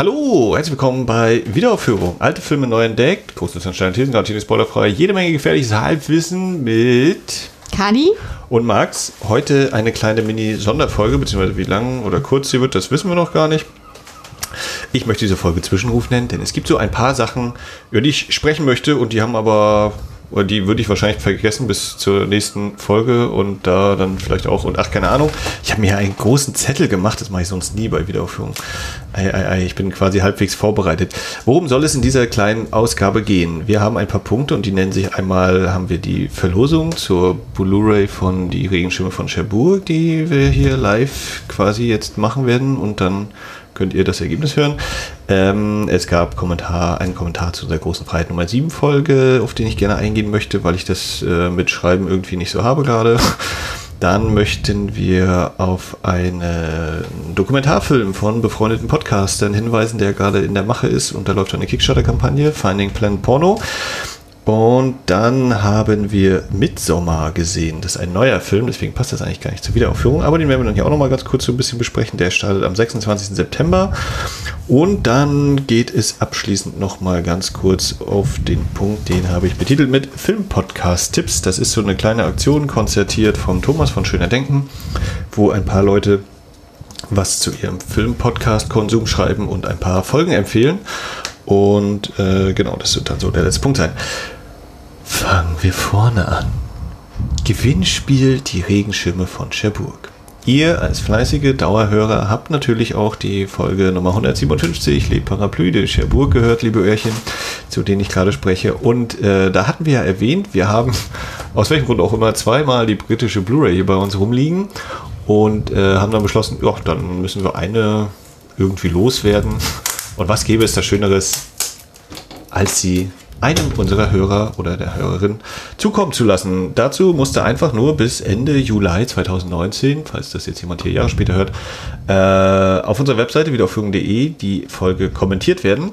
Hallo, herzlich willkommen bei Wiederaufführung. Alte Filme neu entdeckt. Großes Anstein Thesen, garantiert spoilerfrei. Jede Menge gefährliches Halbwissen mit Kadi und Max. Heute eine kleine Mini-Sonderfolge, beziehungsweise wie lang oder kurz sie wird, das wissen wir noch gar nicht. Ich möchte diese Folge Zwischenruf nennen, denn es gibt so ein paar Sachen, über die ich sprechen möchte und die haben aber oder die würde ich wahrscheinlich vergessen bis zur nächsten Folge und da dann vielleicht auch, und ach, keine Ahnung. Ich habe mir einen großen Zettel gemacht, das mache ich sonst nie bei Wiederaufführung. Ei, ei, ei, ich bin quasi halbwegs vorbereitet. Worum soll es in dieser kleinen Ausgabe gehen? Wir haben ein paar Punkte und die nennen sich einmal, haben wir die Verlosung zur Blu-ray von Die Regenschirme von Cherbourg, die wir hier live quasi jetzt machen werden und dann könnt ihr das Ergebnis hören. Ähm, es gab Kommentar, einen Kommentar zu unserer großen Freiheit Nummer 7 Folge, auf den ich gerne eingehen möchte, weil ich das äh, mit Schreiben irgendwie nicht so habe gerade. Dann möchten wir auf einen Dokumentarfilm von befreundeten Podcastern hinweisen, der gerade in der Mache ist und da läuft eine Kickstarter-Kampagne, Finding Plan Porno. Und dann haben wir Midsommar gesehen. Das ist ein neuer Film, deswegen passt das eigentlich gar nicht zur Wiederaufführung. Aber den werden wir dann hier auch nochmal ganz kurz so ein bisschen besprechen. Der startet am 26. September. Und dann geht es abschließend nochmal ganz kurz auf den Punkt, den habe ich betitelt mit Filmpodcast-Tipps. Das ist so eine kleine Aktion, konzertiert vom Thomas von Schöner Denken, wo ein paar Leute was zu ihrem Film-Podcast-Konsum schreiben und ein paar Folgen empfehlen. Und äh, genau, das wird dann so der letzte Punkt sein. Fangen wir vorne an. Gewinnspiel die Regenschirme von Cherbourg. Ihr als fleißige Dauerhörer habt natürlich auch die Folge Nummer 157, Le Parapluie de Cherbourg gehört, liebe Öhrchen, zu denen ich gerade spreche. Und äh, da hatten wir ja erwähnt, wir haben aus welchem Grund auch immer zweimal die britische Blu-ray hier bei uns rumliegen und äh, haben dann beschlossen, ja, dann müssen wir eine irgendwie loswerden. Und was gäbe es da Schöneres, als sie einem unserer Hörer oder der Hörerin zukommen zu lassen. Dazu musste einfach nur bis Ende Juli 2019, falls das jetzt jemand hier Jahre später hört, äh, auf unserer Webseite wiederaufführung.de die Folge kommentiert werden.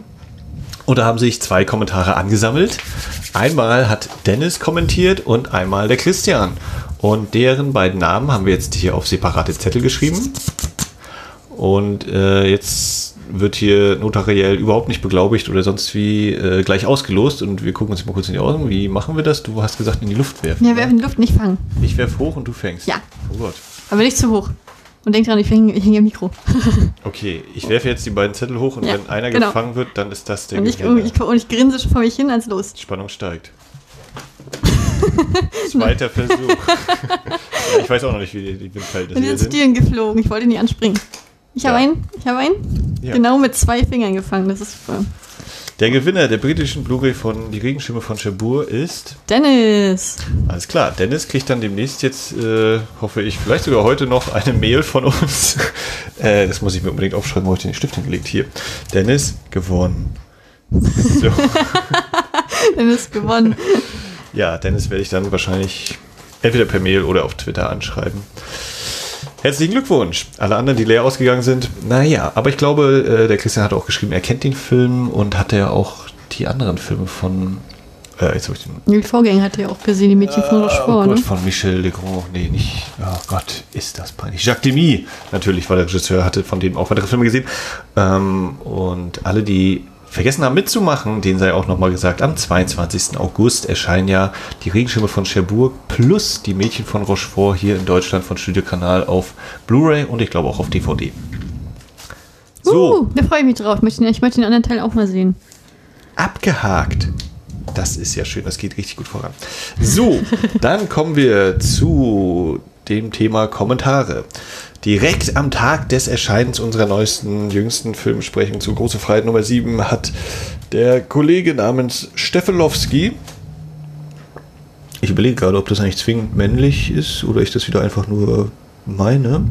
Und da haben sich zwei Kommentare angesammelt. Einmal hat Dennis kommentiert und einmal der Christian. Und deren beiden Namen haben wir jetzt hier auf separate Zettel geschrieben. Und äh, jetzt wird hier notariell überhaupt nicht beglaubigt oder sonst wie äh, gleich ausgelost und wir gucken uns mal kurz in die Augen. Wie machen wir das? Du hast gesagt, in die Luft werfen. Ja, werfen in die Luft, nicht fangen. Ich werfe hoch und du fängst. Ja. Oh Gott. Aber nicht zu hoch. Und denk dran, ich hänge häng im Mikro. Okay, ich werfe jetzt die beiden Zettel hoch und Ja, wenn einer genau. gefangen wird, dann ist das der Und ich, Gewinner. ich, und ich grinse schon vor mich hin, als los. Spannung steigt. Zweiter Versuch. ich weiß auch noch nicht, wie die, Windverhältnisse Und sind sind. Stielen geflogen. Ich wollte nie anspringen. Ich habe Ja. einen. Ich habe einen. Ja. Genau mit zwei Fingern gefangen. Das ist super. Der Gewinner der britischen Blu-ray von Die Regenschirme von Cherbourg ist Dennis. Alles klar, Dennis kriegt dann demnächst jetzt, äh, hoffe ich, vielleicht sogar heute noch eine Mail von uns. äh, das muss ich mir unbedingt aufschreiben, wo ich den Stift hingelegt? Hier. Dennis gewonnen. So. Dennis gewonnen. Ja, Dennis werde ich dann wahrscheinlich entweder per Mail oder auf Twitter anschreiben. Herzlichen Glückwunsch. Alle anderen, die leer ausgegangen sind, naja, aber ich glaube, äh, der Christian hat auch geschrieben, er kennt den Film und hat ja auch die anderen Filme von. Äh, jetzt habe ich den Die Vorgänger hat ja auch gesehen, die Mädchen von Oh Rochefort, Gott, ne? von Michel Legrand. Nee, nicht. Oh Gott, ist das peinlich. Jacques Demy, natürlich, war der Regisseur, hatte von dem auch weitere Filme gesehen. Ähm, und alle, die vergessen haben mitzumachen, denen sei auch nochmal gesagt, am 22. August erscheinen ja die Regenschirme von Cherbourg plus die Mädchen von Rochefort hier in Deutschland von Studio Kanal auf Blu-ray und ich glaube auch auf DVD. So. Uh, da freue ich mich drauf. Den- ich möchte den anderen Teil auch mal sehen. Abgehakt. Das ist ja schön, das geht richtig gut voran. So, dann kommen wir zu dem Thema Kommentare. Direkt am Tag des Erscheinens unserer neuesten, jüngsten Filmsprechung zu Große Freiheit Nummer 7 hat der Kollege namens Stefanowski, ich überlege gerade, ob das eigentlich zwingend männlich ist oder ich das wieder einfach nur meine.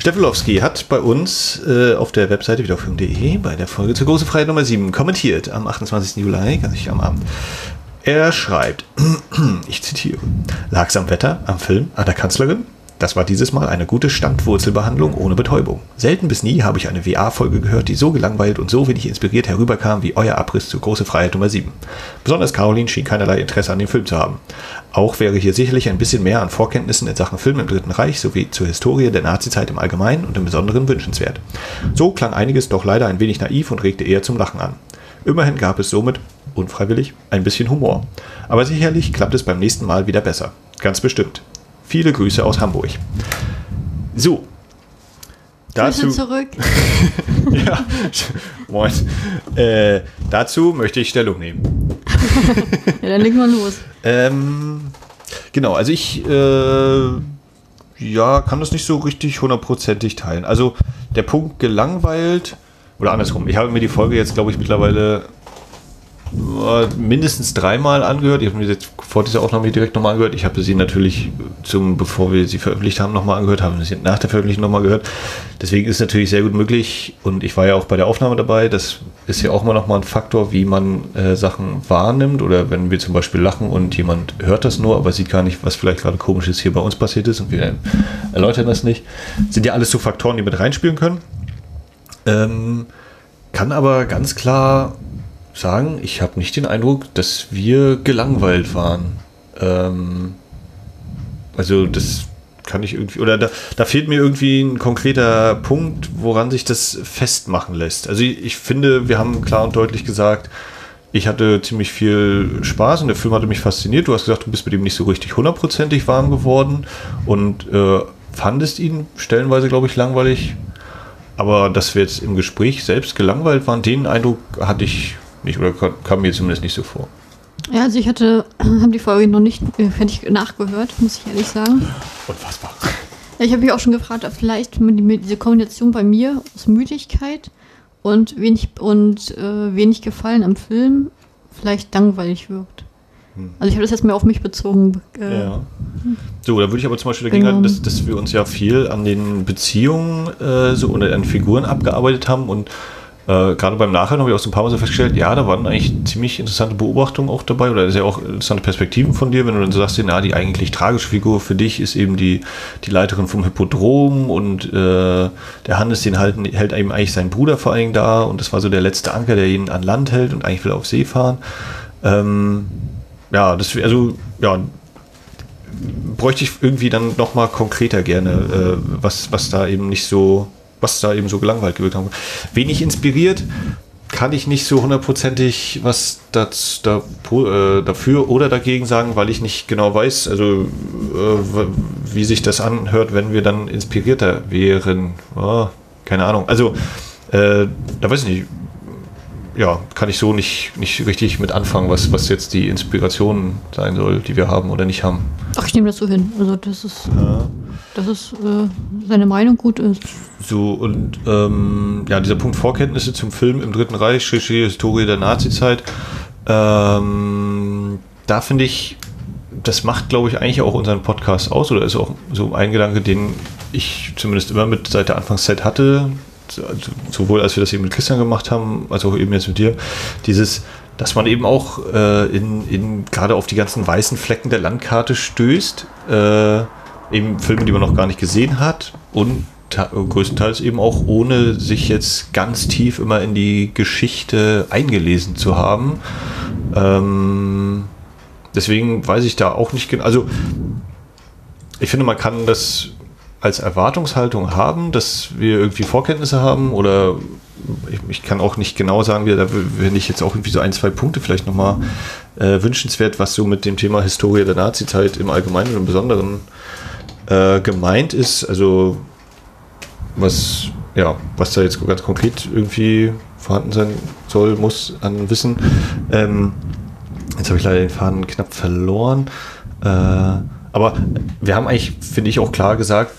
Stefanowski hat bei uns äh, auf der Webseite wiederaufführung.de bei der Folge zur Große Freiheit Nummer 7 kommentiert am 28. Juli, ganz am Abend. Er schreibt, ich zitiere, lag am Wetter, am Film, an der Kanzlerin? Das war dieses Mal eine gute Standwurzelbehandlung ohne Betäubung. Selten bis nie habe ich eine WA-Folge gehört, die so gelangweilt und so wenig inspiriert herüberkam wie euer Abriss zu Große Freiheit Nummer 7. Besonders Caroline schien keinerlei Interesse an dem Film zu haben. Auch wäre hier sicherlich ein bisschen mehr an Vorkenntnissen in Sachen Film im Dritten Reich sowie zur Historie der Nazizeit im Allgemeinen und im Besonderen wünschenswert. So klang einiges doch leider ein wenig naiv und regte eher zum Lachen an. Immerhin gab es somit, unfreiwillig, ein bisschen Humor. Aber sicherlich klappt es beim nächsten Mal wieder besser. Ganz bestimmt. Viele Grüße aus Hamburg. So. Grüße Dazu, zurück. ja, moin. Äh, dazu möchte ich Stellung nehmen. Ja, dann legen wir los. Ähm, genau, also ich äh, ja, kann das nicht so richtig hundertprozentig teilen. Also der Punkt gelangweilt, oder andersrum, ich habe mir die Folge jetzt, glaube ich, mittlerweile mindestens dreimal angehört. Ich habe mir jetzt vor dieser Aufnahme direkt nochmal angehört. Ich habe sie natürlich zum, bevor wir sie veröffentlicht haben, nochmal angehört, habe sie nach der Veröffentlichung nochmal gehört. Deswegen ist es natürlich sehr gut möglich und ich war ja auch bei der Aufnahme dabei. Das ist ja auch mal nochmal ein Faktor, wie man äh, Sachen wahrnimmt oder wenn wir zum Beispiel lachen und jemand hört das nur, aber sieht gar nicht, was vielleicht gerade komisches hier bei uns passiert ist und wir erläutern das nicht. Sind ja alles so Faktoren, die mit reinspielen können. Ähm, kann aber ganz klar sagen, ich habe nicht den Eindruck, dass wir gelangweilt waren. Ähm, also das kann ich irgendwie, oder da, da fehlt mir irgendwie ein konkreter Punkt, woran sich das festmachen lässt. Also ich, ich finde, wir haben klar und deutlich gesagt, ich hatte ziemlich viel Spaß und der Film hatte mich fasziniert. Du hast gesagt, du bist mit ihm nicht so richtig hundertprozentig warm geworden und äh, fandest ihn stellenweise, glaube ich, langweilig. Aber dass wir jetzt im Gespräch selbst gelangweilt waren, den Eindruck hatte ich nicht oder kam- mir zumindest nicht so vor. Ja, also ich hatte, habe die Folge noch nicht äh, fertig nachgehört, muss ich ehrlich sagen. Unfassbar. Ja, ich habe mich auch schon gefragt, ob vielleicht diese Kombination bei mir aus Müdigkeit und wenig und äh, wenig Gefallen am Film vielleicht langweilig wirkt. Hm. Also ich habe das jetzt mehr auf mich bezogen. Äh, Ja. So, da würde ich aber zum Beispiel dagegen halten, Genau. dass, dass wir uns ja viel an den Beziehungen äh, so oder an Figuren abgearbeitet haben und äh, gerade beim Nachhinein habe ich auch so ein paar Mal so festgestellt, ja, da waren eigentlich ziemlich interessante Beobachtungen auch dabei oder sehr auch interessante Perspektiven von dir, wenn du dann so sagst, na, die eigentlich tragische Figur für dich ist eben die, die Leiterin vom Hippodrom und äh, der Hannes, den halten, hält eben eigentlich sein Bruder vor allen Dingen da und das war so der letzte Anker, der ihn an Land hält und eigentlich will er auf See fahren. Ähm, ja, das, also, ja, bräuchte ich irgendwie dann noch mal konkreter gerne, äh, was, was da eben nicht so, was da eben so gelangweilt gewirkt haben. Wenig inspiriert, kann ich nicht so hundertprozentig was das, da, äh, dafür oder dagegen sagen, weil ich nicht genau weiß, also äh, wie sich das anhört, wenn wir dann inspirierter wären. Oh, keine Ahnung. Also, äh, da weiß ich nicht. Ja, kann ich so nicht, nicht richtig mit anfangen, was, was jetzt die Inspiration sein soll, die wir haben oder nicht haben. Ach, ich nehme das so hin. Also das ist, Ja. dass es äh, seine Meinung gut ist. So, und ähm, ja, dieser Punkt Vorkenntnisse zum Film im Dritten Reich, Schrägstrich Historie der Nazizeit, ähm, da finde ich, das macht, glaube ich, eigentlich auch unseren Podcast aus, oder ist auch so ein Gedanke, den ich zumindest immer mit seit der Anfangszeit hatte, sowohl als wir das eben mit Christian gemacht haben, als auch eben jetzt mit dir, dieses, dass man eben auch äh, in, in gerade auf die ganzen weißen Flecken der Landkarte stößt, äh, eben Filme, die man noch gar nicht gesehen hat und größtenteils eben auch ohne sich jetzt ganz tief immer in die Geschichte eingelesen zu haben. Ähm, deswegen weiß ich da auch nicht genau. Also ich finde, man kann das als Erwartungshaltung haben, dass wir irgendwie Vorkenntnisse haben oder ich, ich kann auch nicht genau sagen, wie, da finde ich jetzt auch irgendwie so ein, zwei Punkte vielleicht nochmal äh, wünschenswert, was so mit dem Thema Historie der Nazizeit im Allgemeinen und im Besonderen äh, gemeint ist. Also was, ja, was da jetzt ganz konkret irgendwie vorhanden sein soll, muss an Wissen. Ähm, jetzt habe ich leider den Faden knapp verloren. Äh, aber wir haben eigentlich, finde ich, auch klar gesagt,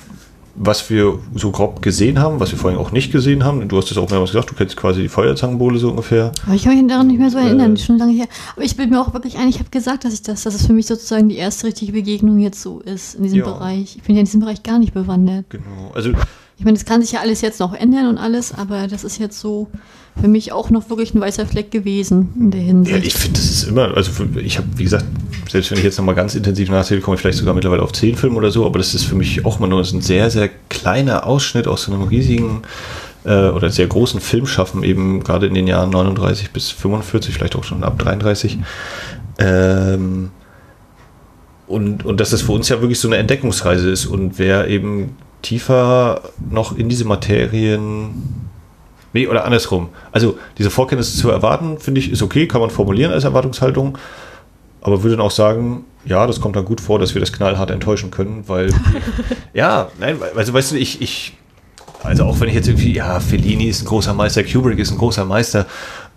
was wir so grob gesehen haben, was wir vorhin auch nicht gesehen haben. Du hast es auch mehrmals gesagt, du kennst quasi die Feuerzangenbowle so ungefähr. Aber ich kann mich daran nicht mehr so erinnern, Äh. das ist schon lange her. Aber ich bin mir auch wirklich ein, ich habe gesagt, dass ich das, dass es für mich sozusagen die erste richtige Begegnung jetzt so ist in diesem Ja. Bereich. Ich bin ja in diesem Bereich gar nicht bewandert. Genau. Also Ich meine, das kann sich ja alles jetzt noch ändern und alles, aber das ist jetzt so für mich auch noch wirklich ein weißer Fleck gewesen in der Hinsicht. Ja, ich finde, das ist immer, also ich habe, wie gesagt, selbst wenn ich jetzt nochmal ganz intensiv nachzähle, komme ich vielleicht sogar mittlerweile auf zehn Filme oder so, aber das ist für mich auch mal nur ein sehr, sehr kleiner Ausschnitt aus so einem riesigen äh, oder sehr großen Filmschaffen, eben gerade in den Jahren 39 bis 45, vielleicht auch schon ab 33. Ähm, und, und dass das für uns ja wirklich so eine Entdeckungsreise ist und wer eben tiefer noch in diese Materien Nee, oder andersrum. Also diese Vorkenntnisse zu erwarten, finde ich, ist okay, kann man formulieren als Erwartungshaltung. Aber würde dann auch sagen, ja, das kommt dann gut vor, dass wir das knallhart enttäuschen können, weil, ja, nein, also weißt du, ich, ich, also auch wenn ich jetzt irgendwie, ja, Fellini ist ein großer Meister, Kubrick ist ein großer Meister,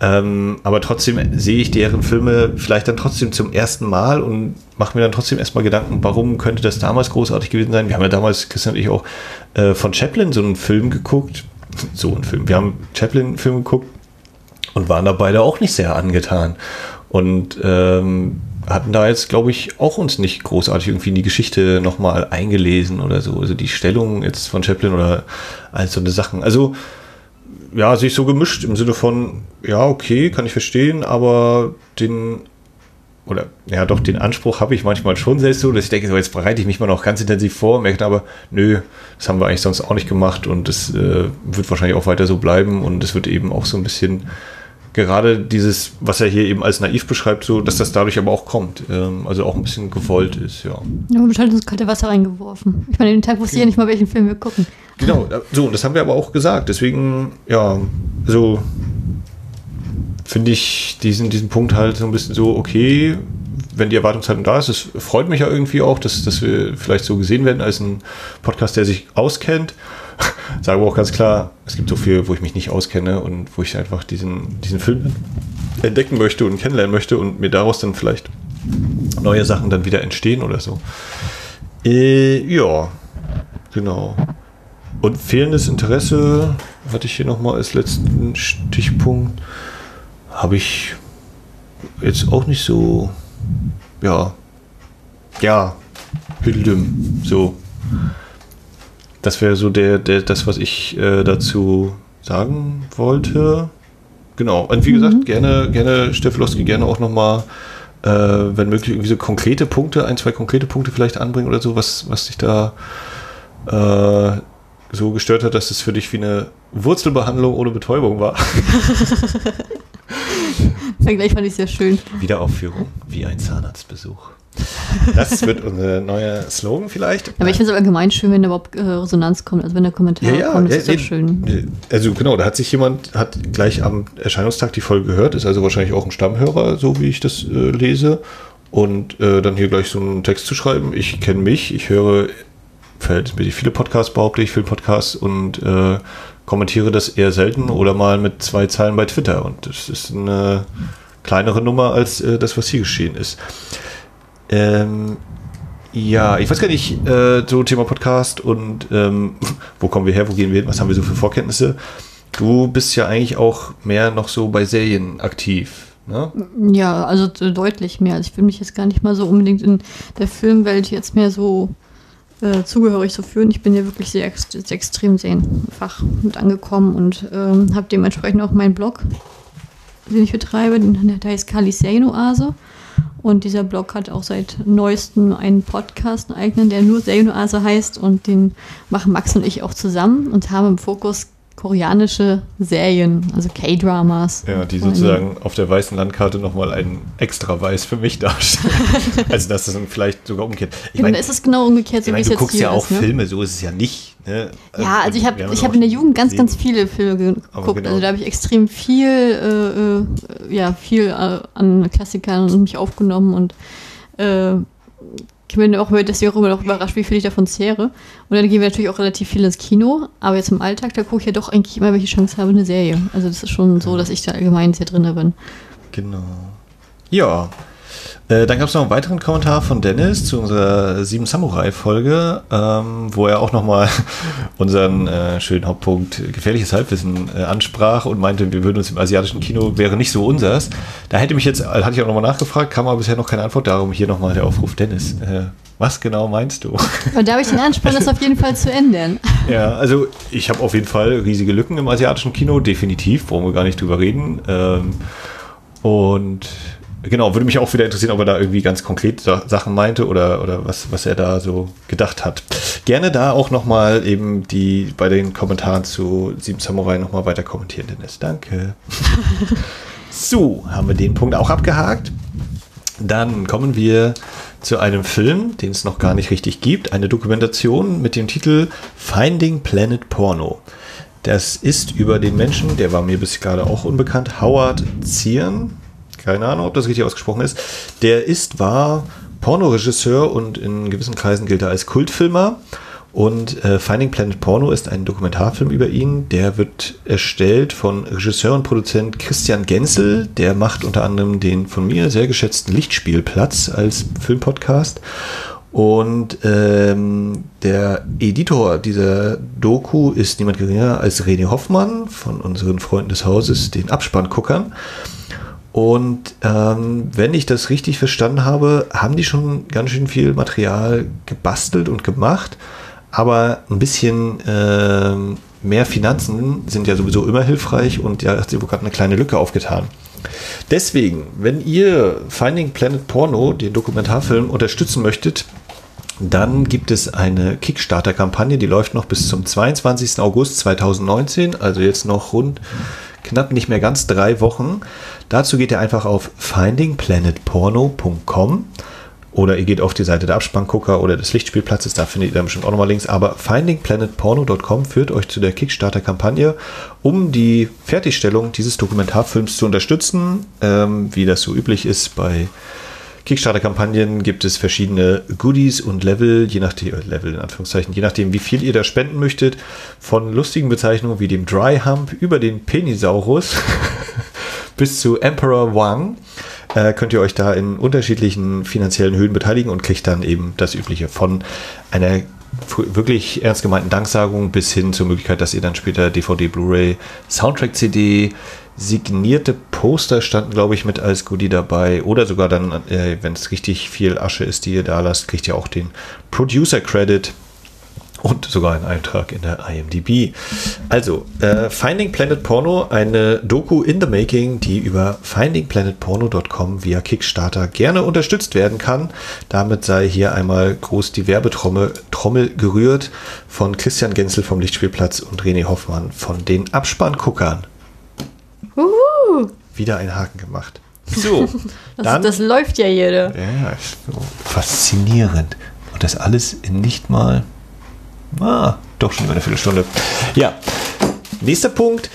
ähm, aber trotzdem sehe ich deren Filme vielleicht dann trotzdem zum ersten Mal und mache mir dann trotzdem erstmal Gedanken, warum könnte das damals großartig gewesen sein? Wir haben ja damals, Christian und ich auch, äh, von Chaplin so einen Film geguckt, so einen Film. Wir haben Chaplin-Film geguckt und waren da beide auch nicht sehr angetan. Und ähm, hatten da jetzt, glaube ich, auch uns nicht großartig irgendwie in die Geschichte nochmal eingelesen oder so. Also die Stellung jetzt von Chaplin oder all so eine Sachen. Also, ja, sich so gemischt im Sinne von, ja, okay, kann ich verstehen, aber den oder ja doch, den Anspruch habe ich manchmal schon selbst so, dass ich denke, so jetzt bereite ich mich mal noch ganz intensiv vor, merke aber, nö, das haben wir eigentlich sonst auch nicht gemacht und das äh, wird wahrscheinlich auch weiter so bleiben und es wird eben auch so ein bisschen gerade dieses, was er hier eben als naiv beschreibt, so, dass das dadurch aber auch kommt, ähm, also auch ein bisschen gewollt ist, ja. Ja, und halt ins kalte Wasser reingeworfen. Ich meine, den Tag wusste ich ja nicht mal, welchen Film wir gucken. Genau, so, und das haben wir aber auch gesagt, deswegen, ja, so finde ich diesen, diesen Punkt halt so ein bisschen so, okay, wenn die Erwartungshaltung da ist, es freut mich ja irgendwie auch, dass, dass wir vielleicht so gesehen werden als ein Podcast, der sich auskennt. Sage aber auch ganz klar, es gibt so viel, wo ich mich nicht auskenne und wo ich einfach diesen, diesen Film entdecken möchte und kennenlernen möchte und mir daraus dann vielleicht neue Sachen dann wieder entstehen oder so. Äh, ja, genau. Und fehlendes Interesse hatte ich hier nochmal als letzten Stichpunkt habe ich jetzt auch nicht so, ja, ja, Hüdeldüm, so. Das wäre so der, der, das, was ich äh, dazu sagen wollte. Genau. Und wie gesagt, mhm. gerne, gerne, Steffelowski, gerne auch nochmal, äh, wenn möglich, irgendwie so konkrete Punkte, ein, zwei konkrete Punkte vielleicht anbringen oder so, was, was dich da äh, so gestört hat, dass es für dich wie eine Wurzelbehandlung ohne Betäubung war. Vergleich fand ich sehr schön. Wiederaufführung wie ein Zahnarztbesuch. Das wird unser neuer Slogan vielleicht. Aber ich finde es allgemein schön, wenn da überhaupt äh, Resonanz kommt, also wenn der Kommentar ja, ja, kommt, das ja, ist ja schön. Also genau, da hat sich jemand, hat gleich am Erscheinungstag die Folge gehört, ist also wahrscheinlich auch ein Stammhörer, so wie ich das äh, lese. Und äh, dann hier gleich so einen Text zu schreiben. Ich kenne mich, ich höre verhältnismäßig viele Podcasts, behaupte ich, viele Podcasts und äh, kommentiere das eher selten oder mal mit zwei Zeilen bei Twitter. Und das ist eine kleinere Nummer als äh, das, was hier geschehen ist. Ähm, ja, ich weiß gar nicht, äh, so Thema Podcast und ähm, wo kommen wir her, wo gehen wir hin, was haben wir so für Vorkenntnisse? Du bist ja eigentlich auch mehr noch so bei Serien aktiv. Ne? Ja, also deutlich mehr. Also ich will mich jetzt gar nicht mal so unbedingt in der Filmwelt jetzt mehr so äh, zugehörig zu führen. Ich bin ja wirklich sehr, sehr extrem sehr Fach mit angekommen und ähm, habe dementsprechend auch meinen Blog, den ich betreibe, der heißt Kali Serienoase. Und dieser Blog hat auch seit neuestem einen Podcast, einen eigenen, der nur Serienoase heißt. Und den machen Max und ich auch zusammen und haben im Fokus koreanische Serien, also K-Dramas. Ja, die sozusagen auf der weißen Landkarte nochmal ein extra weiß für mich darstellen. also das ist vielleicht sogar umgekehrt. Ich meine, ist es genau umgekehrt, so ich mein, wie du guckst ja auch ist, ne? Filme, so ist es ja nicht. Ne? Ja, also ich habe ich hab in der Jugend ganz, ganz viele Filme geguckt. Genau. Also da habe ich extrem viel, äh, äh, ja, viel äh, an Klassikern mich aufgenommen und äh, ich bin auch deswegen auch immer noch überrascht, wie viel ich davon zehre. Und dann gehen wir natürlich auch relativ viel ins Kino. Aber jetzt im Alltag, da gucke ich ja doch eigentlich immer, welche Chance habe, eine Serie. Also das ist schon so, dass ich da allgemein sehr drin bin. Genau. Ja. Äh, dann gab es noch einen weiteren Kommentar von Dennis zu unserer Sieben Samurai-Folge, ähm, wo er auch nochmal unseren äh, schönen Hauptpunkt gefährliches Halbwissen äh, ansprach und meinte, wir würden uns im asiatischen Kino wäre nicht so unsers. Da hätte mich jetzt, hatte ich auch nochmal nachgefragt, kam aber bisher noch keine Antwort. Darum hier nochmal der Aufruf, Dennis. Äh, was genau meinst du? Und da habe ich den Ansporn, das auf jeden Fall zu ändern. Ja, also ich habe auf jeden Fall riesige Lücken im asiatischen Kino, definitiv, brauchen wir gar nicht drüber reden. Ähm, und genau, würde mich auch wieder interessieren, ob er da irgendwie ganz konkret Sachen meinte oder, oder was, was er da so gedacht hat. Gerne da auch nochmal eben die bei den Kommentaren zu Sieben Samurai nochmal weiter kommentieren, Dennis. Danke. so, haben wir den Punkt auch abgehakt. Dann kommen wir zu einem Film, den es noch gar nicht richtig gibt, eine Dokumentation mit dem Titel Finding Planet Porno. Das ist über den Menschen, der war mir bis gerade auch unbekannt, Howard Zieren. Keine Ahnung, ob das richtig ausgesprochen ist. Der ist, war Pornoregisseur und in gewissen Kreisen gilt er als Kultfilmer. Und äh, Finding Planet Porno ist ein Dokumentarfilm über ihn. Der wird erstellt von Regisseur und Produzent Christian Genzel. Der macht unter anderem den von mir sehr geschätzten Lichtspielplatz als Filmpodcast. Und ähm, der Editor dieser Doku ist niemand geringer als René Hoffmann von unseren Freunden des Hauses, den Abspannguckern. Und ähm, wenn ich das richtig verstanden habe, haben die schon ganz schön viel Material gebastelt und gemacht. Aber ein bisschen äh, mehr Finanzen sind ja sowieso immer hilfreich und ja, hat sich gerade eine kleine Lücke aufgetan. Deswegen, wenn ihr Finding Planet Porno, den Dokumentarfilm, unterstützen möchtet, dann gibt es eine Kickstarter-Kampagne, die läuft noch bis zum 22. August 2019, also jetzt noch rund knapp nicht mehr ganz drei Wochen. Dazu geht ihr einfach auf findingplanetporno.com oder ihr geht auf die Seite der Abspanngucker oder des Lichtspielplatzes, da findet ihr dann bestimmt auch nochmal Links. Aber findingplanetporno.com führt euch zu der Kickstarter-Kampagne, um die Fertigstellung dieses Dokumentarfilms zu unterstützen. Ähm, wie das so üblich ist bei Kickstarter-Kampagnen gibt es verschiedene Goodies und Level, je nachdem, äh, Level in Anführungszeichen, je nachdem, wie viel ihr da spenden möchtet. Von lustigen Bezeichnungen wie dem Dry Hump über den Penisaurus bis zu Emperor Wang äh, könnt ihr euch da in unterschiedlichen finanziellen Höhen beteiligen und kriegt dann eben das Übliche von einer wirklich ernst gemeinten Danksagung bis hin zur Möglichkeit, dass ihr dann später DVD, Blu-ray, Soundtrack-CD, signierte Poster standen, glaube ich, mit als Goodie dabei. Oder sogar dann, äh, wenn es richtig viel Asche ist, die ihr da lasst, kriegt ihr auch den Producer Credit und sogar einen Eintrag in der IMDb. Also, äh, Finding Planet Porno, eine Doku in the Making, die über findingplanetporno.com via Kickstarter gerne unterstützt werden kann. Damit sei hier einmal groß die Werbetrommel Trommel gerührt von Christian Genzel vom Lichtspielplatz und René Hoffmann von den Abspannguckern. Uhu. Wieder einen Haken gemacht. So, das, dann, das läuft ja jeder. Ja, so faszinierend. Und das alles in nicht mal Ah, doch schon über eine Viertelstunde. Ja. Nächster Punkt.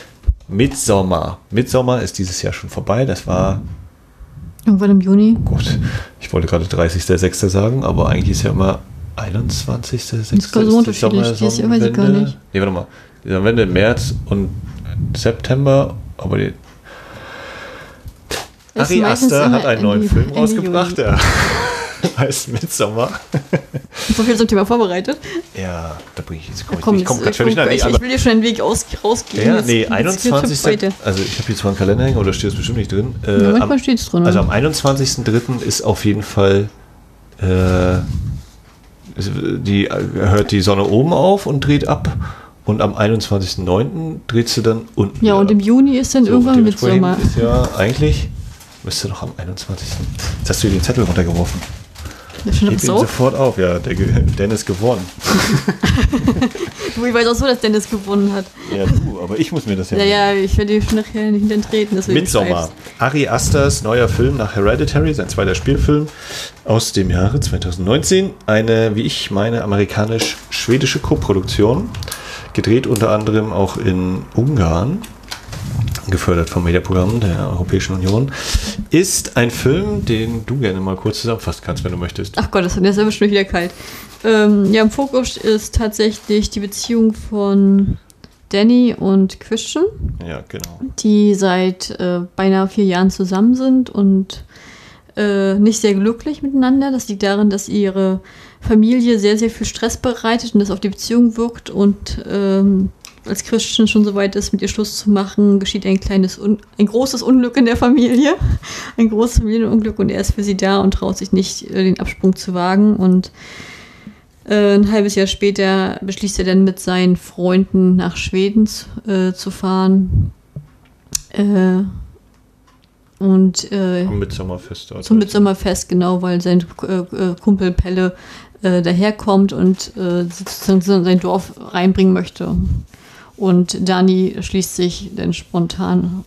Midsommer. Midsommer ist dieses Jahr schon vorbei. Das war. Irgendwann im Juni. Gut. Ich wollte gerade 30.06. sagen, aber eigentlich ist ja immer 21.06. Das ist so unterschiedlich. Jahr weiß ich gar nicht. Nee, warte mal. Die Wende März und September, aber die. Ari Aster hat einen neuen Film rausgebracht, ja. heißt Midsommer. so viel zum Thema vorbereitet. Ja, da bringe ich jetzt. Komm, komm, ich komme gerade völlig nach. Ich, ich will dir schon einen Weg aus, rausgehen. Ja, nee, 21. Also ich habe hier zwar einen Kalender hängen, aber da steht es bestimmt nicht drin. Äh, ja, manchmal steht es drin. Also am 21.03. ist auf jeden Fall äh, die hört die Sonne oben auf und dreht ab. Und am 21.09. dreht sie dann unten. Ja, und im Juni ist dann so, irgendwann Mitsommer. Ist ja eigentlich, müsste doch am 21. Jetzt hast du den Zettel runtergeworfen. Ich Heb ihn sofort auf, ja, der Dennis gewonnen. ich weiß auch so, dass Dennis gewonnen hat. Ja, du, aber ich muss mir das ja Ja, ja, ich werde dir schon nachher nicht hintertreten. Midsommar. Ari Asters neuer Film nach Hereditary, sein zweiter Spielfilm aus dem Jahre 2019. Eine, wie ich meine, amerikanisch-schwedische Koproduktion. Gedreht unter anderem auch in Ungarn gefördert vom Mediaprogramm der Europäischen Union, ist ein Film, den du gerne mal kurz zusammenfassen kannst, wenn du möchtest. Ach Gott, das ist ja schon wieder kalt. Ähm, ja, im Fokus ist tatsächlich die Beziehung von Danny und Christian. Ja, genau. Die seit äh, beinahe vier Jahren zusammen sind und äh, nicht sehr glücklich miteinander. Das liegt darin, dass ihre Familie sehr, sehr viel Stress bereitet und das auf die Beziehung wirkt. Und ähm, als Christian schon so weit ist, mit ihr Schluss zu machen, geschieht ein kleines, ein großes Unglück in der Familie. Ein großes Familienunglück und er ist für sie da und traut sich nicht, äh, den Absprung zu wagen. Und äh, ein halbes Jahr später beschließt er dann mit seinen Freunden nach Schweden äh, zu fahren. Äh, und äh, Am Mitsommerfest. dort. zum Mitsommerfest, genau, weil sein äh, äh, Kumpel Pelle äh, daherkommt und äh, sozusagen in sein Dorf reinbringen möchte. Und Dani schließt sich dann spontan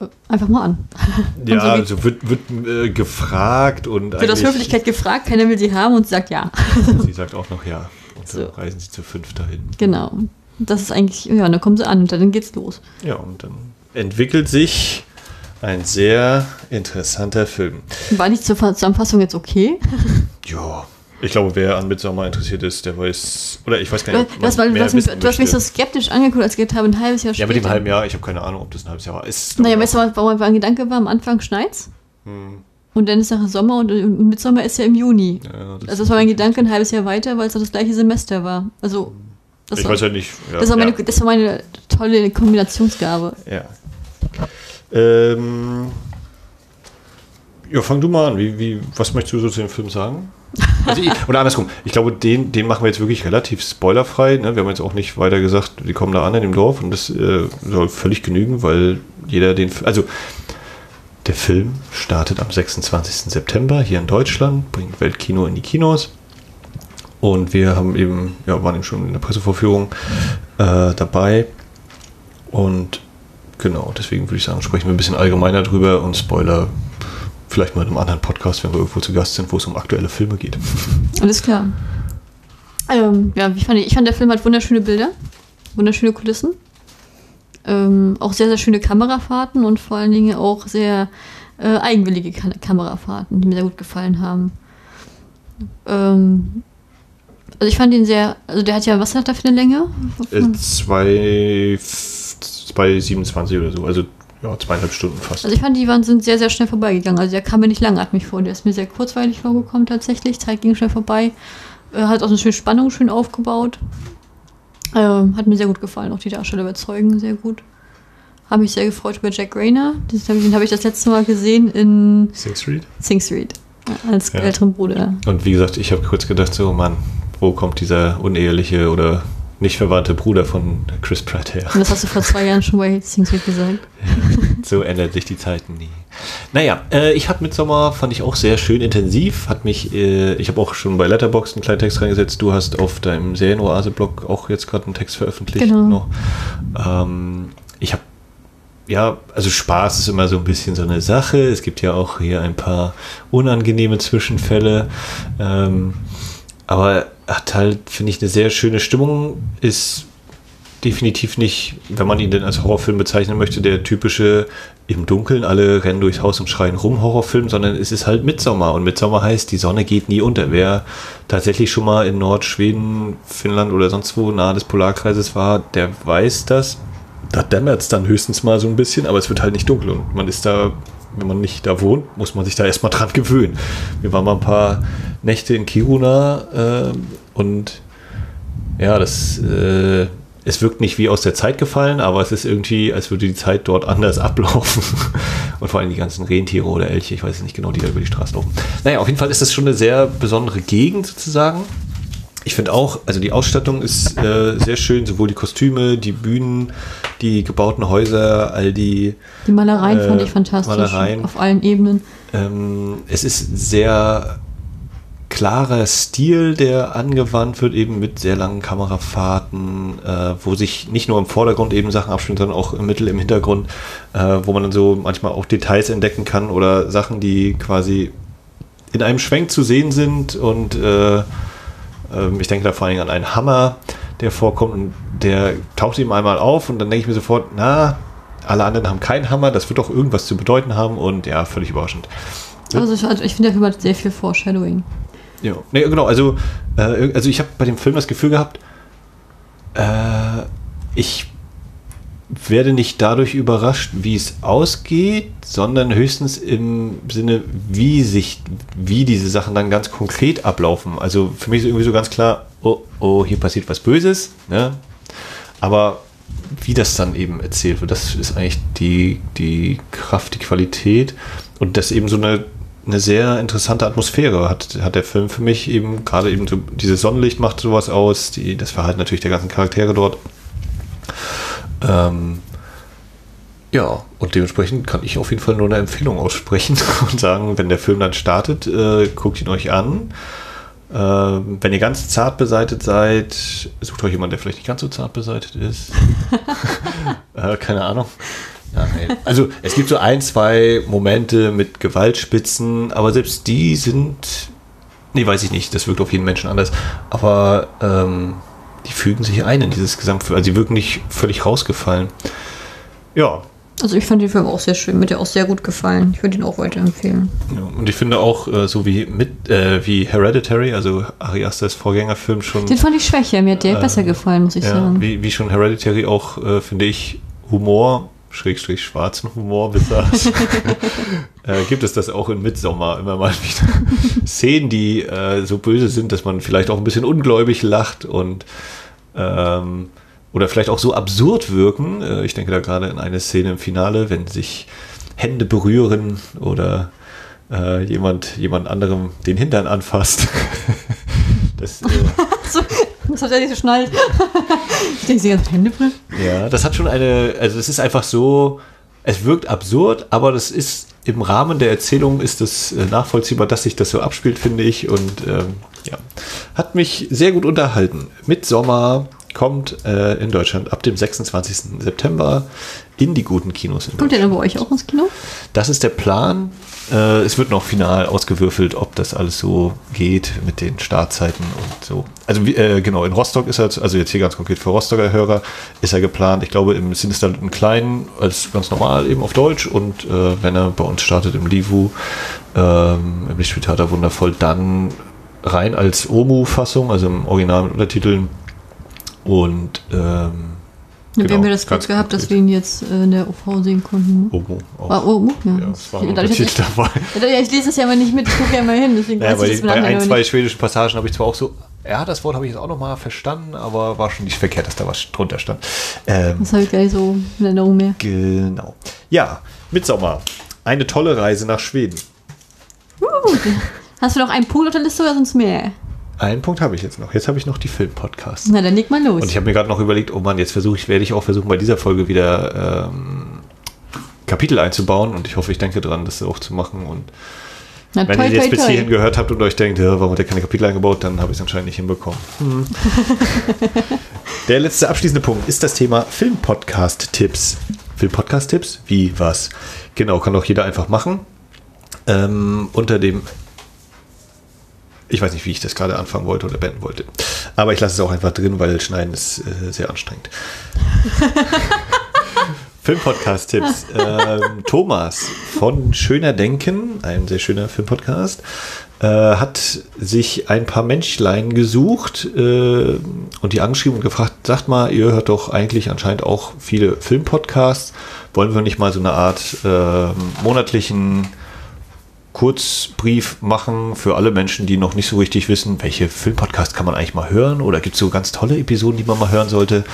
äh, einfach mal an. Ja, so also wird, wird äh, gefragt und wird aus Höflichkeit gefragt, keiner will sie haben und sagt ja. Sie sagt auch noch ja. Und dann So. reisen sie zu fünf dahin. Genau. Das ist eigentlich, ja, und dann kommen sie an und dann geht's los. Ja, und dann entwickelt sich ein sehr interessanter Film. War nicht zur Zusammenfassung jetzt okay? Ja, ich glaube, wer an Midsommer interessiert ist, der weiß, oder ich weiß gar nicht, ob du, hast, man du, mehr hast du hast mich so skeptisch angeguckt, als ich gedacht habe, ein halbes Jahr Ja, später. mit dem halben Jahr, ich habe keine Ahnung, ob das ein halbes Jahr war. Ist, Naja, weißt du, was- warum mein Gedanke war? Am Anfang schneit's. Und dann ist nachher Sommer und, und Mitsommer ist ja im Juni. Hm. Ja, das- also das war mein Gedanke ein halbes Jahr weiter, weil es das gleiche Semester war. Also das, ich war, weiß ja nicht. Ja, das, war meine, ja. das war meine tolle Kombinationsgabe. Ja. Ähm, ja, fang du mal an. Wie, wie, was möchtest du so zu dem Film sagen? Also ich, oder andersrum, ich glaube, den, den machen wir jetzt wirklich relativ spoilerfrei. Ne? Wir haben jetzt auch nicht weiter gesagt, die kommen da an in dem Dorf und das äh, soll völlig genügen, weil jeder den. Also, der Film startet am 26. September hier in Deutschland, bringt Weltkino in die Kinos. Und wir haben eben, ja, waren eben schon in der Pressevorführung äh, dabei. Und genau, deswegen würde ich sagen, sprechen wir ein bisschen allgemeiner drüber und Spoiler vielleicht mal in einem anderen Podcast, wenn wir irgendwo zu Gast sind, wo es um aktuelle Filme geht. Alles klar. Ähm, ja, ich fand, ich fand, der Film hat wunderschöne Bilder, wunderschöne Kulissen. Ähm, auch sehr, sehr schöne Kamerafahrten und vor allen Dingen auch sehr äh, eigenwillige Ka Kamerafahrten, die mir sehr gut gefallen haben. Ähm, also ich fand ihn sehr, also der hat ja, was hat er für eine Länge? Äh, zwei, zwei 27 oder so, also ja, zweieinhalb Stunden fast. Also ich fand, die waren, sind sehr, sehr schnell vorbeigegangen. Also der kam mir nicht langatmig vor. Der ist mir sehr kurzweilig vorgekommen tatsächlich. Zeit ging schnell vorbei. Äh, hat auch eine schöne Spannung schön aufgebaut. Ähm, hat mir sehr gut gefallen. Auch die Darsteller überzeugen sehr gut. Habe mich sehr gefreut über Jack Rayner. Den habe ich das letzte Mal gesehen in Sing Street? Sing Street. Als Ja. älteren Bruder. Und wie gesagt, ich habe kurz gedacht, so Mann, wo kommt dieser uneheliche oder nicht verwandte Bruder von Chris Pratt her? Und das hast du vor zwei Jahren schon bei Sing Street gesagt. So ändern sich die Zeiten nie. Naja, äh, ich habe Midsommar, fand ich auch sehr schön intensiv. Hat mich, äh, ich habe auch schon bei Letterboxd einen kleinen Text reingesetzt. Du hast auf deinem Serienoase-Blog auch jetzt gerade einen Text veröffentlicht. Genau. Noch. Ähm, ich habe, ja, also Spaß ist immer so ein bisschen so eine Sache. Es gibt ja auch hier ein paar unangenehme Zwischenfälle. Ähm, aber hat halt, finde ich, eine sehr schöne Stimmung. Ist definitiv nicht, wenn man ihn denn als Horrorfilm bezeichnen möchte, der typische im Dunkeln, alle rennen durchs Haus und schreien rum Horrorfilm, sondern es ist halt Mitsommer und Mitsommer heißt, die Sonne geht nie unter. Wer tatsächlich schon mal in Nordschweden, Finnland oder sonst wo nahe des Polarkreises war, der weiß das. Da dämmert es dann höchstens mal so ein bisschen, aber es wird halt nicht dunkel und man ist da, wenn man nicht da wohnt, muss man sich da erstmal dran gewöhnen. Wir waren mal ein paar Nächte in Kiruna äh, und ja, das äh, es wirkt nicht wie aus der Zeit gefallen, aber es ist irgendwie, als würde die Zeit dort anders ablaufen. Und vor allem die ganzen Rentiere oder Elche, ich weiß nicht genau, die da über die Straße laufen. Naja, auf jeden Fall ist das schon eine sehr besondere Gegend sozusagen. Ich finde auch, also die Ausstattung ist äh, sehr schön, sowohl die Kostüme, die Bühnen, die gebauten Häuser, all die Die Malereien Äh, fand ich fantastisch. Malereien. Auf allen Ebenen. ähm, es ist sehr klarer Stil, der angewandt wird, eben mit sehr langen Kamerafahrten, äh, wo sich nicht nur im Vordergrund eben Sachen abspielen, sondern auch im Mittel, im Hintergrund, äh, wo man dann so manchmal auch Details entdecken kann oder Sachen, die quasi in einem Schwenk zu sehen sind und äh, ähm, ich denke da vor allem an einen Hammer, der vorkommt und der taucht ihm einmal auf und dann denke ich mir sofort, na, alle anderen haben keinen Hammer, das wird doch irgendwas zu bedeuten haben und ja, völlig überraschend. Also ich, also ich finde, der Film hat sehr viel Foreshadowing. Ja, nee, genau, also, äh, also ich habe bei dem Film das Gefühl gehabt, äh, ich werde nicht dadurch überrascht, wie es ausgeht, sondern höchstens im Sinne, wie sich, wie diese Sachen dann ganz konkret ablaufen. Also für mich ist irgendwie so ganz klar, oh, oh, hier passiert was Böses, ne? Aber wie das dann eben erzählt wird, das ist eigentlich die, die Kraft, die Qualität und das eben so eine, eine sehr interessante Atmosphäre hat, hat der Film für mich eben, gerade eben so, dieses Sonnenlicht macht sowas aus, die, das Verhalten natürlich der ganzen Charaktere dort. Ähm, ja, und dementsprechend kann ich auf jeden Fall nur eine Empfehlung aussprechen und sagen, wenn der Film dann startet, äh, guckt ihn euch an. Äh, wenn ihr ganz zart beseitet seid, sucht euch jemanden, der vielleicht nicht ganz so zart beseitet ist. äh, keine Ahnung. Ja. Also es gibt so ein, zwei Momente mit Gewaltspitzen, aber selbst die sind, nee, weiß ich nicht, das wirkt auf jeden Menschen anders, aber ähm, die fügen sich ein in dieses Gesamtgefühl, also die wirken nicht völlig rausgefallen. Ja, Also ich fand den Film auch sehr schön, mir hat der auch sehr gut gefallen. Ich würde ihn auch weiterempfehlen. Ja, und ich finde auch, äh, so wie mit äh, wie Hereditary, also Ari Asters Vorgängerfilm schon, Den fand ich schwächer, mir hat der Äh, besser gefallen, muss ich ja, sagen. wie, wie schon Hereditary auch, äh, finde ich, Humor, Schrägstrich schwarzen Humor besaß, äh, gibt es das auch in Midsommar immer mal wieder. Szenen, die äh, so böse sind, dass man vielleicht auch ein bisschen ungläubig lacht und ähm, oder vielleicht auch so absurd wirken. Äh, ich denke da gerade in eine Szene im Finale, wenn sich Hände berühren oder äh, jemand jemand anderem den Hintern anfasst. das, Das hat er nicht so schnallt. ich denke, sie ganz Hände drin. ja, das hat schon eine, also es ist einfach so, es wirkt absurd, aber das ist im Rahmen der Erzählung ist es äh, nachvollziehbar, dass sich das so abspielt, finde ich. Und ähm, ja, hat mich sehr gut unterhalten. Midsommar kommt äh, in Deutschland ab dem 26. September in die guten Kinos. In Kommt der dann bei euch auch ins Kino? Das ist der Plan. Äh, es wird noch final ausgewürfelt, ob das alles so geht mit den Startzeiten und so. Also äh, genau, in Rostock ist er, also jetzt hier ganz konkret für Rostocker Hörer, ist er geplant. Ich glaube, im Sinister im Kleinen als ganz normal eben auf Deutsch und äh, wenn er bei uns startet im Livu, ähm, im Lichtspieltheater wundervoll, dann rein als Omu-Fassung, also im Original mit Untertiteln und ähm, Ja, wir Genau, haben ja das Glück gehabt, dass wir ihn jetzt äh, in der OV sehen konnten. ne? Auch. Ah, oh, ja. Ja, es war ein Dadurch, ich, dabei. ja, ich lese das ja immer nicht mit, ich gucke ja immer hin, deswegen Ja, weiß bei, bei ein, zwei nicht. schwedischen Passagen habe ich zwar auch so, ja, das Wort habe ich jetzt auch nochmal verstanden, aber war schon nicht verkehrt, dass da was drunter stand. Ähm, Das habe ich gar nicht so in Erinnerung mehr. genau. Ja, Mitsommer. Eine tolle Reise nach Schweden. Hast du noch einen Punkt auf der Liste oder sonst mehr? Einen Punkt habe ich jetzt noch. Jetzt habe ich noch die Filmpodcasts. Na, dann leg mal los. Und ich habe mir gerade noch überlegt, oh Mann, jetzt versuche ich, werde ich auch versuchen, bei dieser Folge wieder ähm, Kapitel einzubauen und ich hoffe, ich denke dran, das auch zu machen. Und Na, wenn toi, ihr jetzt bis hierhin gehört habt und euch denkt, warum hat er keine Kapitel eingebaut, dann habe ich es anscheinend nicht hinbekommen. Der letzte abschließende Punkt ist das Thema Filmpodcast-Tipps. Filmpodcast-Tipps? Wie, was? Genau, kann doch jeder einfach machen. Ähm, unter dem ich weiß nicht, wie ich das gerade anfangen wollte oder beenden wollte. Aber ich lasse es auch einfach drin, weil Schneiden ist äh, sehr anstrengend. Filmpodcast-Tipps. ähm, Thomas von Schöner Denken, ein sehr schöner Filmpodcast, äh, hat sich ein paar Menschlein gesucht äh, und die angeschrieben und gefragt, sagt mal, ihr hört doch eigentlich anscheinend auch viele Filmpodcasts. Wollen wir nicht mal so eine Art äh, monatlichen Kurzbrief machen für alle Menschen, die noch nicht so richtig wissen, welche Filmpodcasts kann man eigentlich mal hören oder gibt es so ganz tolle Episoden, die man mal hören sollte.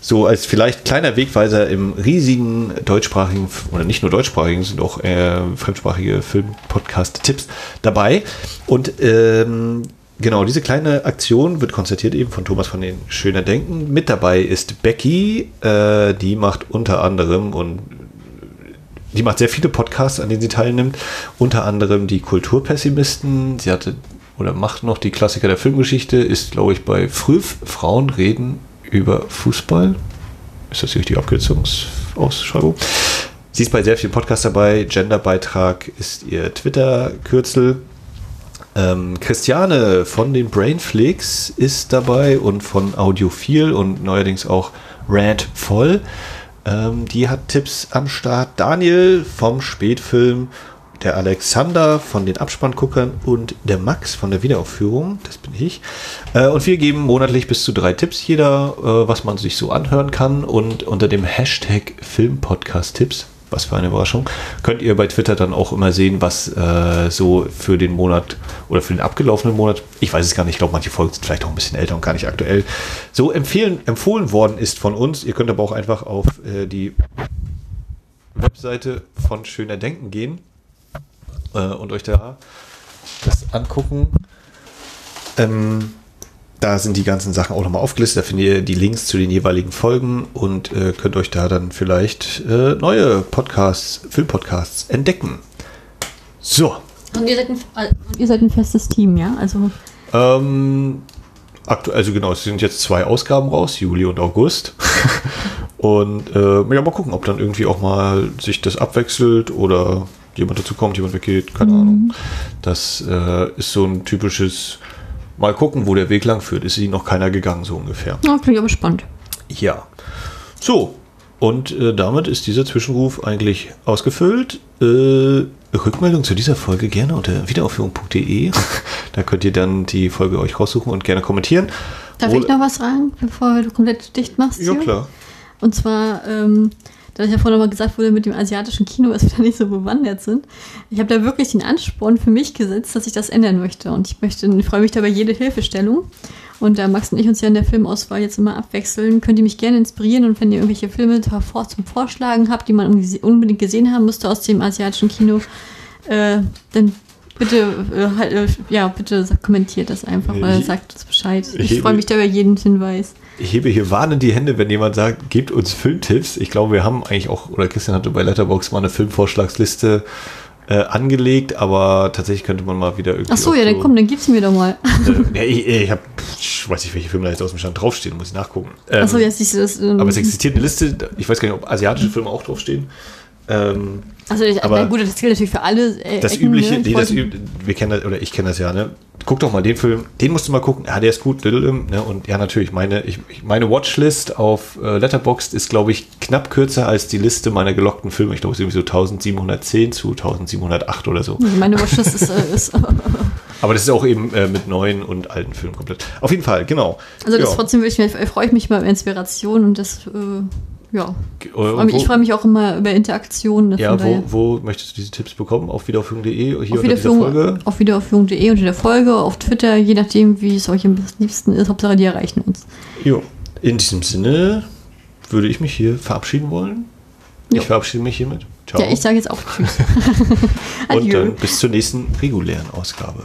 So als vielleicht kleiner Wegweiser im riesigen deutschsprachigen oder nicht nur deutschsprachigen, sind auch äh, fremdsprachige Filmpodcast-Tipps dabei. Und ähm, genau, diese kleine Aktion wird konzertiert eben von Thomas von den Schöner Denken. Mit dabei ist Becky, äh, die macht unter anderem und die macht sehr viele Podcasts, an denen sie teilnimmt. Unter anderem die Kulturpessimisten. Sie hatte oder macht noch die Klassiker der Filmgeschichte, ist, glaube ich, bei Früh Frauen reden über Fußball. Ist das die Abkürzungsausschreibung? Sie ist bei sehr vielen Podcasts dabei. Genderbeitrag ist ihr Twitter-Kürzel. Ähm, Christiane von den Brainflix ist dabei und von Audiophil und neuerdings auch Rant voll. Ähm, die hat Tipps am Start. Daniel vom Spätfilm, der Alexander von den Abspannguckern und der Max von der Wiederaufführung. Das bin ich. Äh, und wir geben monatlich bis zu drei Tipps jeder, äh, was man sich so anhören kann. Und unter dem Hashtag Filmpodcast-Tipps was für eine Überraschung. Könnt ihr bei Twitter dann auch immer sehen, was äh, so für den Monat oder für den abgelaufenen Monat, ich weiß es gar nicht, ich glaube, manche Folgen sind vielleicht auch ein bisschen älter und gar nicht aktuell, so empfehlen, empfohlen worden ist von uns. Ihr könnt aber auch einfach auf äh, die Webseite von Schöner Denken gehen äh, und euch da das angucken. Ähm, da sind die ganzen Sachen auch nochmal aufgelistet. Da findet ihr die Links zu den jeweiligen Folgen und äh, könnt euch da dann vielleicht äh, neue Podcasts, Filmpodcasts entdecken. So. Und ihr seid, ein, ihr seid ein festes Team, ja? Also. Ähm, aktuell, also genau, es sind jetzt zwei Ausgaben raus, Juli und August. und äh, ja, mal gucken, ob dann irgendwie auch mal sich das abwechselt oder jemand dazu kommt, jemand weggeht, keine mhm. Ahnung. Das äh, ist so ein typisches Mal gucken, wo der Weg lang führt. Ist ihnen noch keiner gegangen, so ungefähr. Ja, klingt aber spannend. Ja. So, und äh, damit ist dieser Zwischenruf eigentlich ausgefüllt. Äh, Rückmeldung zu dieser Folge gerne unter wiederaufführung.de. da könnt ihr dann die Folge euch raussuchen und gerne kommentieren. Darf Oder ich noch was sagen, bevor du komplett dicht machst? Ja, klar. Und zwar, ähm, da ja vorhin nochmal gesagt wurde, mit dem asiatischen Kino, dass wir da nicht so bewandert sind. Ich habe da wirklich den Ansporn für mich gesetzt, dass ich das ändern möchte. Und ich möchte, ich freue mich da über jede Hilfestellung. Und da Max und ich uns ja in der Filmauswahl jetzt immer abwechseln, könnt ihr mich gerne inspirieren. Und wenn ihr irgendwelche Filme zum Vorschlagen habt, die man unbedingt gesehen haben müsste aus dem asiatischen Kino, äh, dann bitte, äh, halt, äh, ja, bitte kommentiert das einfach oder sagt uns Bescheid. Ich, ich freue mich da über jeden Hinweis ich hebe hier warnend die Hände, wenn jemand sagt, gebt uns Filmtipps. Ich glaube, wir haben eigentlich auch, oder Christian hatte bei Letterbox mal eine Filmvorschlagsliste äh, angelegt, aber tatsächlich könnte man mal wieder irgendwie. Ach so, ja, dann komm, dann gib's mir doch mal. Äh, ja, ich, ich, hab, ich weiß nicht, welche Filme da jetzt aus dem Stand draufstehen, muss ich nachgucken. Ähm, Ach so, jetzt siehst du das. Ähm, aber es existiert eine Liste, ich weiß gar nicht, ob asiatische Filme auch draufstehen. Ähm, also, ich, aber gut, das gilt natürlich für alle. Äh, das Ecken, übliche, ne? nee, das, wir kennen das, oder ich kenne das ja, ne? Guck doch mal den Film, den musst du mal gucken. Ja, der ist gut, ne? Und ja, natürlich, meine, ich, meine Watchlist auf äh, Letterboxd ist, glaube ich, knapp kürzer als die Liste meiner gelockten Filme. Ich glaube, es ist irgendwie so 1710 zu 1708 oder so. Meine Watchlist ist. Äh, ist aber das ist auch eben äh, mit neuen und alten Filmen komplett. Auf jeden Fall, genau. Also das ja. trotzdem ich, freue ich mich mal über Inspiration und das äh, ja. Wo, ich freue mich auch immer über Interaktionen. Ja, wo, wo, möchtest du diese Tipps bekommen? Auf wiederaufführung.de, hier auf unter dieser Folge? Auf wiederaufführung.de unter der Folge, auf Twitter, je nachdem, wie es euch am liebsten ist. Hauptsache, die erreichen uns. Jo, in diesem Sinne würde ich mich hier verabschieden wollen. Jo. Ich verabschiede mich hiermit. Ciao. Ja, ich sage jetzt auch Tschüss. Und dann bis zur nächsten regulären Ausgabe.